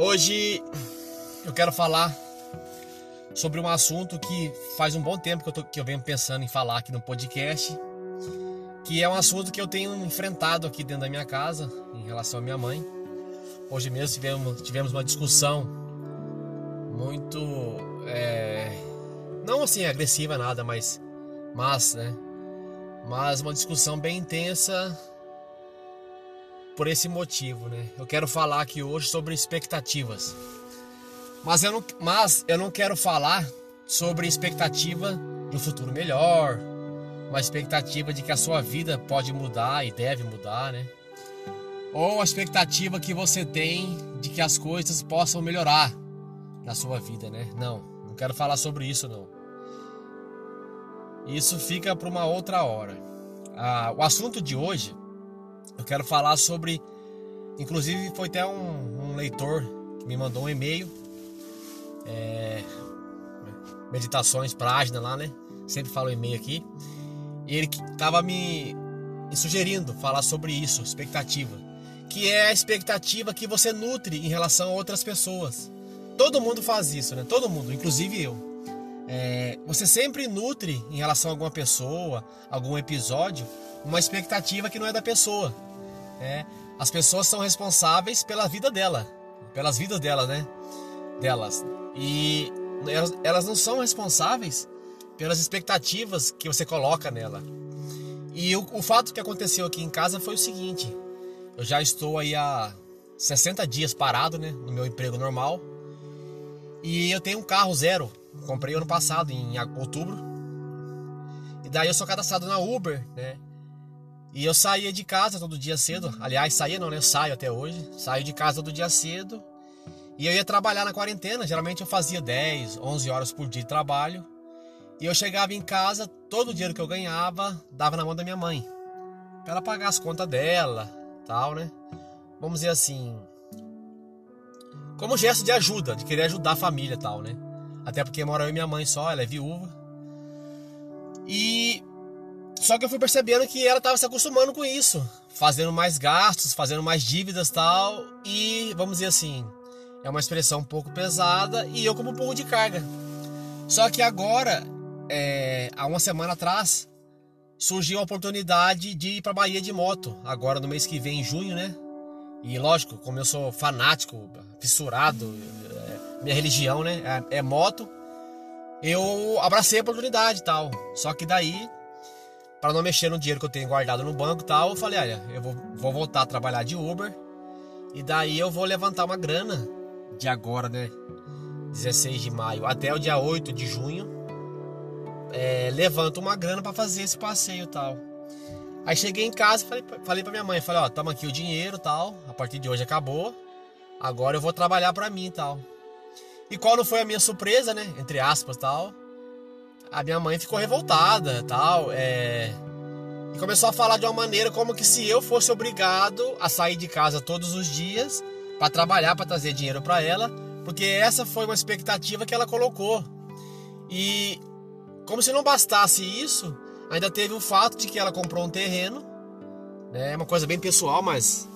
Hoje eu quero falar sobre um assunto que faz um bom tempo que eu, tô, que eu venho pensando em falar aqui no podcast, que é um assunto que eu tenho enfrentado aqui dentro da minha casa em relação à minha mãe. Hoje mesmo tivemos, tivemos uma discussão muito. É, não assim agressiva, nada, mas. Mas, né? Mas uma discussão bem intensa por esse motivo, né? Eu quero falar aqui hoje sobre expectativas. Mas eu não, mas eu não quero falar sobre expectativa de um futuro melhor, uma expectativa de que a sua vida pode mudar e deve mudar, né? Ou a expectativa que você tem de que as coisas possam melhorar na sua vida, né? Não, não quero falar sobre isso não. Isso fica para uma outra hora. Ah, o assunto de hoje eu quero falar sobre. Inclusive, foi até um, um leitor que me mandou um e-mail. É, meditações página lá, né? Sempre falo e-mail aqui. E ele estava me, me sugerindo falar sobre isso, expectativa. Que é a expectativa que você nutre em relação a outras pessoas. Todo mundo faz isso, né? Todo mundo, inclusive eu. É, você sempre nutre em relação a alguma pessoa, algum episódio, uma expectativa que não é da pessoa. É, as pessoas são responsáveis pela vida dela, pelas vidas dela, né? Delas. E elas, elas não são responsáveis pelas expectativas que você coloca nela. E o, o fato que aconteceu aqui em casa foi o seguinte: eu já estou aí há 60 dias parado, né, no meu emprego normal. E eu tenho um carro zero, comprei ano passado, em outubro. E daí eu sou cadastrado na Uber, né? E eu saía de casa todo dia cedo. Aliás, saía não, né? Eu saio até hoje. Saio de casa todo dia cedo. E eu ia trabalhar na quarentena. Geralmente eu fazia 10, 11 horas por dia de trabalho. E eu chegava em casa, todo o dinheiro que eu ganhava, dava na mão da minha mãe. Pra ela pagar as contas dela, tal, né? Vamos dizer assim. Como gesto de ajuda, de querer ajudar a família tal, né? Até porque mora eu e minha mãe só, ela é viúva. E só que eu fui percebendo que ela estava se acostumando com isso, fazendo mais gastos, fazendo mais dívidas tal, e vamos dizer assim, é uma expressão um pouco pesada e eu como um pouco de carga. Só que agora, é, há uma semana atrás, surgiu a oportunidade de ir para Bahia de moto, agora no mês que vem, em junho, né? E lógico, como eu sou fanático, fissurado, é, minha religião, né? É, é moto. Eu abracei a oportunidade e tal. Só que daí para não mexer no dinheiro que eu tenho guardado no banco e tal, eu falei, olha, eu vou, vou voltar a trabalhar de Uber e daí eu vou levantar uma grana de agora, né? 16 de maio até o dia 8 de junho. É, levanto uma grana para fazer esse passeio e tal. Aí cheguei em casa e falei, falei pra minha mãe, falei, ó, toma aqui o dinheiro tal, a partir de hoje acabou, agora eu vou trabalhar para mim tal. E qual não foi a minha surpresa, né? Entre aspas tal a minha mãe ficou revoltada tal. É... E começou a falar de uma maneira como que se eu fosse obrigado a sair de casa todos os dias para trabalhar, para trazer dinheiro para ela, porque essa foi uma expectativa que ela colocou. E como se não bastasse isso, ainda teve o fato de que ela comprou um terreno, né? É uma coisa bem pessoal, mas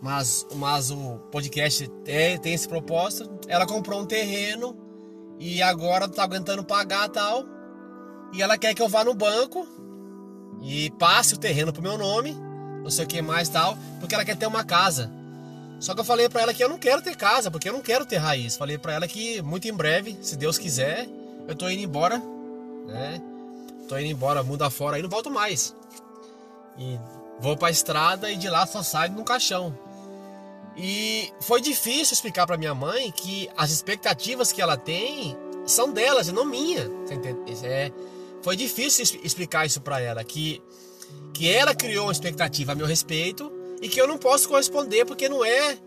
mas, mas o podcast é, tem esse propósito. Ela comprou um terreno e agora tá aguentando pagar tal e ela quer que eu vá no banco e passe o terreno pro meu nome, não sei o que mais tal, porque ela quer ter uma casa. Só que eu falei para ela que eu não quero ter casa, porque eu não quero ter raiz. Falei para ela que muito em breve, se Deus quiser, eu tô indo embora, né? Tô indo embora, mundo afora aí, não volto mais. E vou pra estrada e de lá só saio no caixão. E foi difícil explicar para minha mãe que as expectativas que ela tem são delas e não minha. É, foi difícil explicar isso para ela, que, que ela criou uma expectativa a meu respeito e que eu não posso corresponder porque não é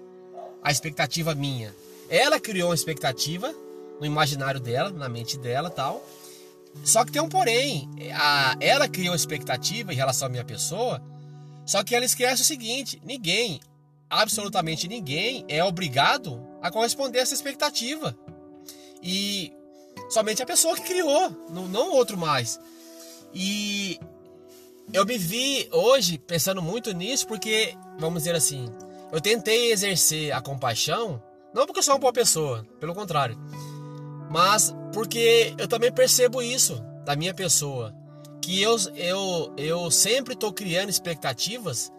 a expectativa minha. Ela criou uma expectativa no imaginário dela, na mente dela tal. Só que tem um porém. A, ela criou expectativa em relação à minha pessoa, só que ela esquece o seguinte: ninguém, absolutamente ninguém, é obrigado a corresponder a essa expectativa. E Somente a pessoa que criou, não, não outro mais. E eu me vi hoje pensando muito nisso porque, vamos dizer assim, eu tentei exercer a compaixão Não porque eu sou uma boa pessoa, pelo contrário. Mas porque eu também percebo isso da minha pessoa. Que eu, eu, eu sempre estou criando expectativas,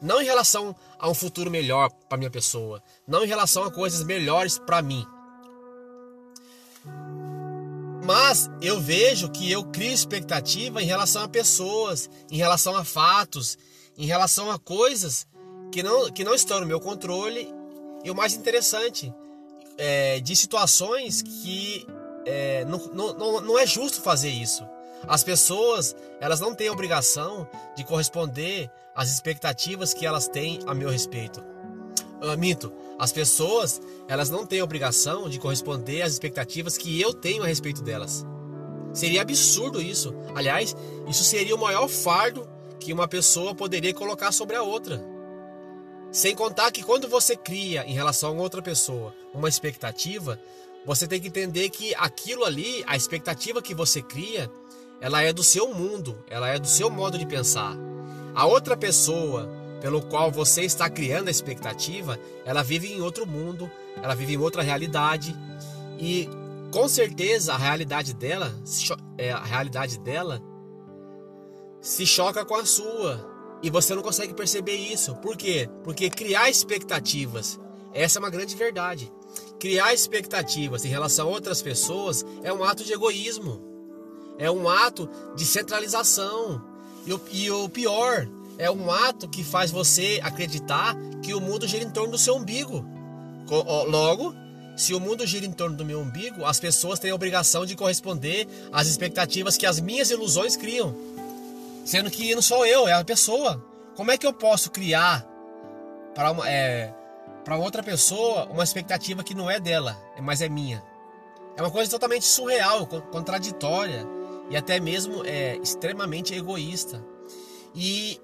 não em relação a um futuro melhor para minha pessoa, não em relação a coisas melhores para mim. Mas eu vejo que eu crio expectativa em relação a pessoas, em relação a fatos, em relação a coisas que não, que não estão no meu controle. E o mais interessante, é, de situações que é, não, não, não é justo fazer isso. As pessoas, elas não têm obrigação de corresponder às expectativas que elas têm a meu respeito. Uh, minto, as pessoas, elas não têm obrigação de corresponder às expectativas que eu tenho a respeito delas. Seria absurdo isso. Aliás, isso seria o maior fardo que uma pessoa poderia colocar sobre a outra. Sem contar que quando você cria em relação a outra pessoa uma expectativa, você tem que entender que aquilo ali, a expectativa que você cria, ela é do seu mundo, ela é do seu modo de pensar. A outra pessoa pelo qual você está criando a expectativa, ela vive em outro mundo, ela vive em outra realidade e com certeza a realidade dela, é, a realidade dela se choca com a sua. E você não consegue perceber isso. Por quê? Porque criar expectativas, essa é uma grande verdade. Criar expectativas em relação a outras pessoas é um ato de egoísmo. É um ato de centralização. E o, e o pior, é um ato que faz você acreditar que o mundo gira em torno do seu umbigo. Logo, se o mundo gira em torno do meu umbigo, as pessoas têm a obrigação de corresponder às expectativas que as minhas ilusões criam. Sendo que não sou eu, é a pessoa. Como é que eu posso criar para uma, é, para outra pessoa uma expectativa que não é dela, mas é minha? É uma coisa totalmente surreal, contraditória e até mesmo é, extremamente egoísta. E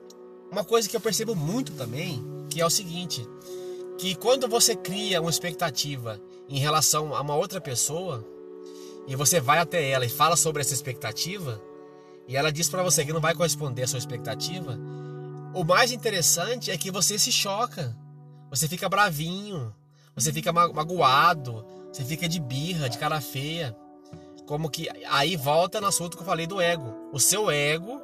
uma coisa que eu percebo muito também, que é o seguinte, que quando você cria uma expectativa em relação a uma outra pessoa e você vai até ela e fala sobre essa expectativa, e ela diz para você que não vai corresponder à sua expectativa, o mais interessante é que você se choca, você fica bravinho, você fica magoado, você fica de birra, de cara feia. Como que aí volta no assunto que eu falei do ego. O seu ego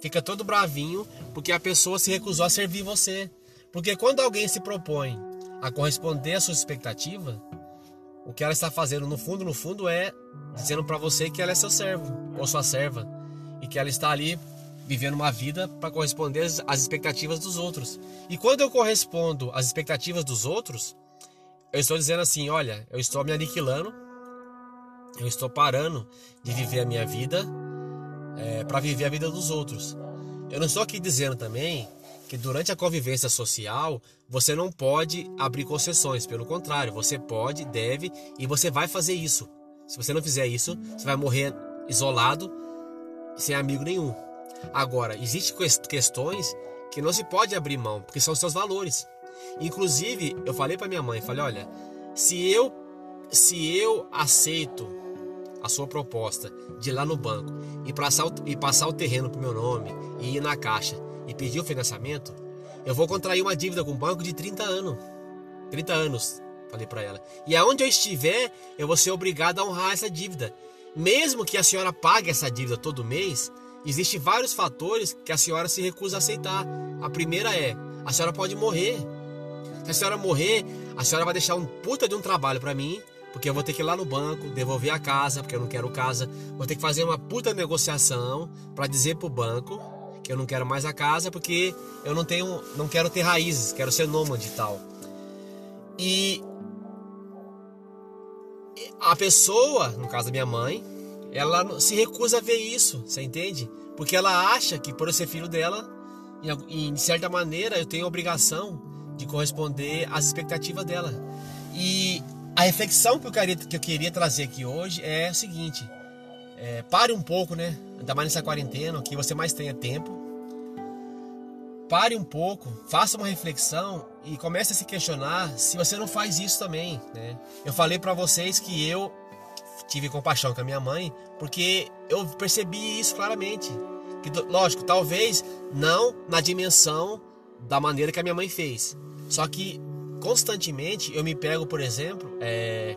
fica todo bravinho porque a pessoa se recusou a servir você. Porque quando alguém se propõe a corresponder à sua expectativa, o que ela está fazendo no fundo, no fundo é dizendo para você que ela é seu servo ou sua serva que ela está ali vivendo uma vida para corresponder às expectativas dos outros. E quando eu correspondo às expectativas dos outros, eu estou dizendo assim: olha, eu estou me aniquilando, eu estou parando de viver a minha vida é, para viver a vida dos outros. Eu não estou aqui dizendo também que durante a convivência social você não pode abrir concessões, pelo contrário, você pode, deve e você vai fazer isso. Se você não fizer isso, você vai morrer isolado sem amigo nenhum. Agora, existem questões que não se pode abrir mão, porque são seus valores. Inclusive, eu falei para minha mãe, falei, olha, se eu se eu aceito a sua proposta de ir lá no banco e passar o, e passar o terreno pro meu nome e ir na caixa e pedir o financiamento, eu vou contrair uma dívida com o banco de 30 anos. 30 anos, falei para ela. E aonde eu estiver, eu vou ser obrigado a honrar essa dívida. Mesmo que a senhora pague essa dívida todo mês, existem vários fatores que a senhora se recusa a aceitar. A primeira é: a senhora pode morrer. Se a senhora morrer, a senhora vai deixar um puta de um trabalho para mim, porque eu vou ter que ir lá no banco, devolver a casa, porque eu não quero casa. Vou ter que fazer uma puta negociação para dizer pro banco que eu não quero mais a casa porque eu não tenho, não quero ter raízes, quero ser nômade e tal. E a pessoa, no caso da minha mãe, ela se recusa a ver isso, você entende? Porque ela acha que por eu ser filho dela, em certa maneira eu tenho a obrigação de corresponder às expectativas dela. E a reflexão que eu queria, que eu queria trazer aqui hoje é o seguinte: é, pare um pouco, né? Ainda mais nessa quarentena, que você mais tenha tempo. Pare um pouco, faça uma reflexão e comece a se questionar se você não faz isso também, né? Eu falei para vocês que eu tive compaixão com a minha mãe porque eu percebi isso claramente. Que, lógico, talvez não na dimensão da maneira que a minha mãe fez. Só que constantemente eu me pego, por exemplo, é,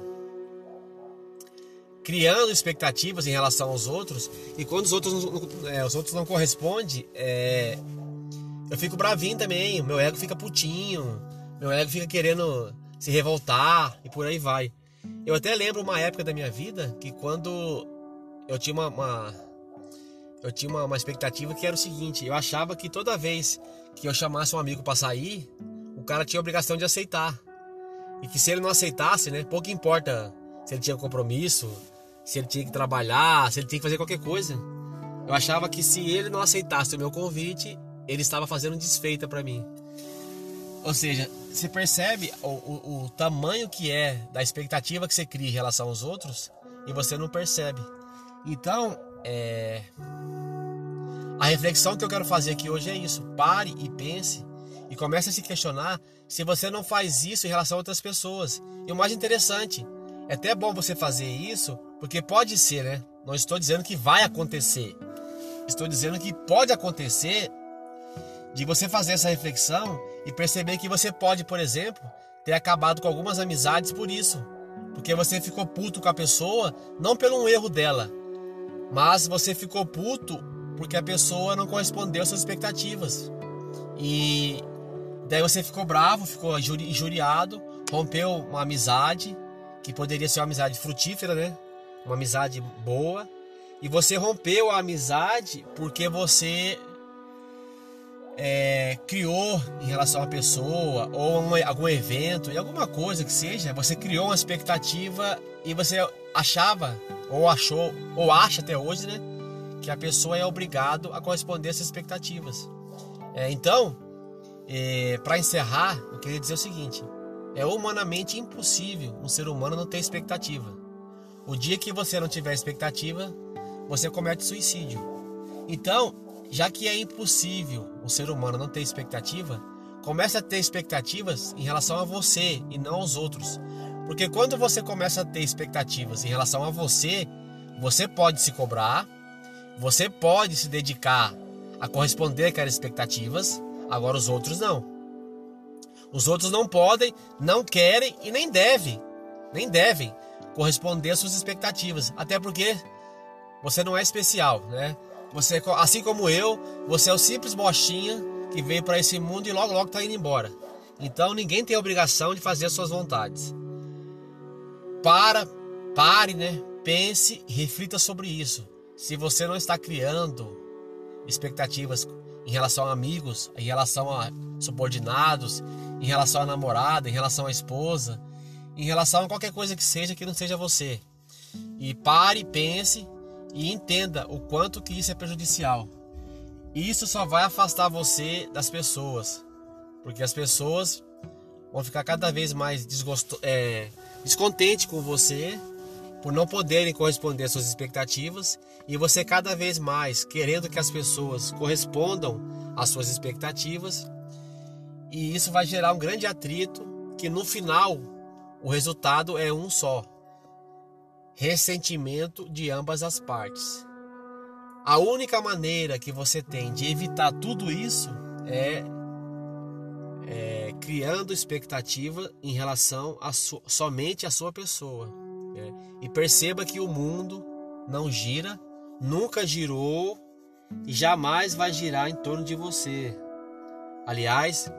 criando expectativas em relação aos outros e quando os outros, é, os outros não correspondem, é, eu fico bravinho também, meu ego fica putinho, meu ego fica querendo se revoltar e por aí vai. Eu até lembro uma época da minha vida que quando eu tinha uma, uma eu tinha uma, uma, expectativa que era o seguinte, eu achava que toda vez que eu chamasse um amigo para sair, o cara tinha a obrigação de aceitar. E que se ele não aceitasse, né, pouco importa se ele tinha compromisso, se ele tinha que trabalhar, se ele tinha que fazer qualquer coisa. Eu achava que se ele não aceitasse o meu convite, ele estava fazendo desfeita para mim. Ou seja, você percebe o, o, o, tamanho que é da expectativa que você cria em relação aos outros e você não percebe. Então, é... a reflexão que eu quero fazer aqui hoje é isso. Pare e pense e comece a se questionar se você não faz isso em relação a outras pessoas. E o mais interessante, é até bom você fazer isso, porque pode ser, né? Não estou dizendo que vai acontecer. Estou dizendo que pode acontecer de você fazer essa reflexão e perceber que você pode, por exemplo, ter acabado com algumas amizades por isso. Porque você ficou puto com a pessoa, não pelo um erro dela, mas você ficou puto porque a pessoa não correspondeu às suas expectativas. E daí você ficou bravo, ficou injuriado, rompeu uma amizade, que poderia ser uma amizade frutífera, né? Uma amizade boa. E você rompeu a amizade porque você é, criou em relação à pessoa ou um, algum evento e alguma coisa que seja, você criou uma expectativa e você achava ou achou ou acha até hoje, né, que a pessoa é obrigado a corresponder a essas expectativas. É, então, é, para encerrar, eu queria dizer o seguinte: é humanamente impossível um ser humano não ter expectativa. O dia que você não tiver expectativa, você comete suicídio. Então, já que é impossível o ser humano não ter expectativa, comece a ter expectativas em relação a você e não aos outros. Porque quando você começa a ter expectativas em relação a você, você pode se cobrar, você pode se dedicar a corresponder àquelas expectativas, agora os outros não. Os outros não podem, não querem e nem devem, nem devem corresponder às suas expectativas, até porque você não é especial, né? Você, assim como eu, você é o simples bostinha que veio para esse mundo e logo logo está indo embora. Então ninguém tem a obrigação de fazer as suas vontades. Para, pare, né? Pense reflita sobre isso. Se você não está criando expectativas em relação a amigos, em relação a subordinados, em relação à namorada, em relação à esposa, em relação a qualquer coisa que seja que não seja você. E pare, pense e entenda o quanto que isso é prejudicial. Isso só vai afastar você das pessoas, porque as pessoas vão ficar cada vez mais desgosto, é, descontente com você por não poderem corresponder às suas expectativas e você cada vez mais querendo que as pessoas correspondam às suas expectativas e isso vai gerar um grande atrito que no final o resultado é um só ressentimento de ambas as partes. A única maneira que você tem de evitar tudo isso é, é criando expectativa em relação a so, somente a sua pessoa. Né? E perceba que o mundo não gira, nunca girou e jamais vai girar em torno de você. Aliás,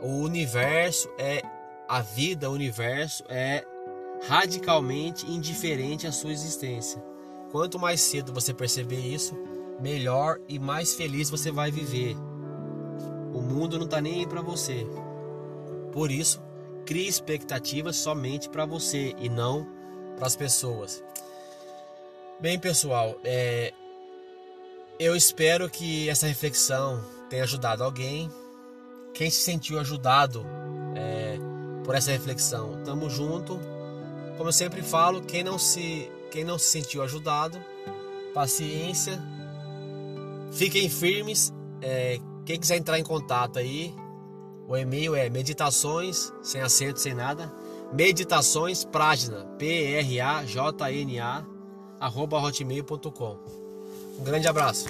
o universo é a vida, o universo é radicalmente indiferente à sua existência. Quanto mais cedo você perceber isso, melhor e mais feliz você vai viver. O mundo não está nem aí para você. Por isso, crie expectativas somente para você e não para as pessoas. Bem, pessoal, é... eu espero que essa reflexão tenha ajudado alguém. Quem se sentiu ajudado é... por essa reflexão, tamo junto. Como eu sempre falo, quem não se, quem não se sentiu ajudado, paciência, fiquem firmes. É, quem quiser entrar em contato aí, o e-mail é meditações, sem acento, sem nada, meditações Prajna, P-R-A-J-N-A, arroba hotmail.com. Um grande abraço.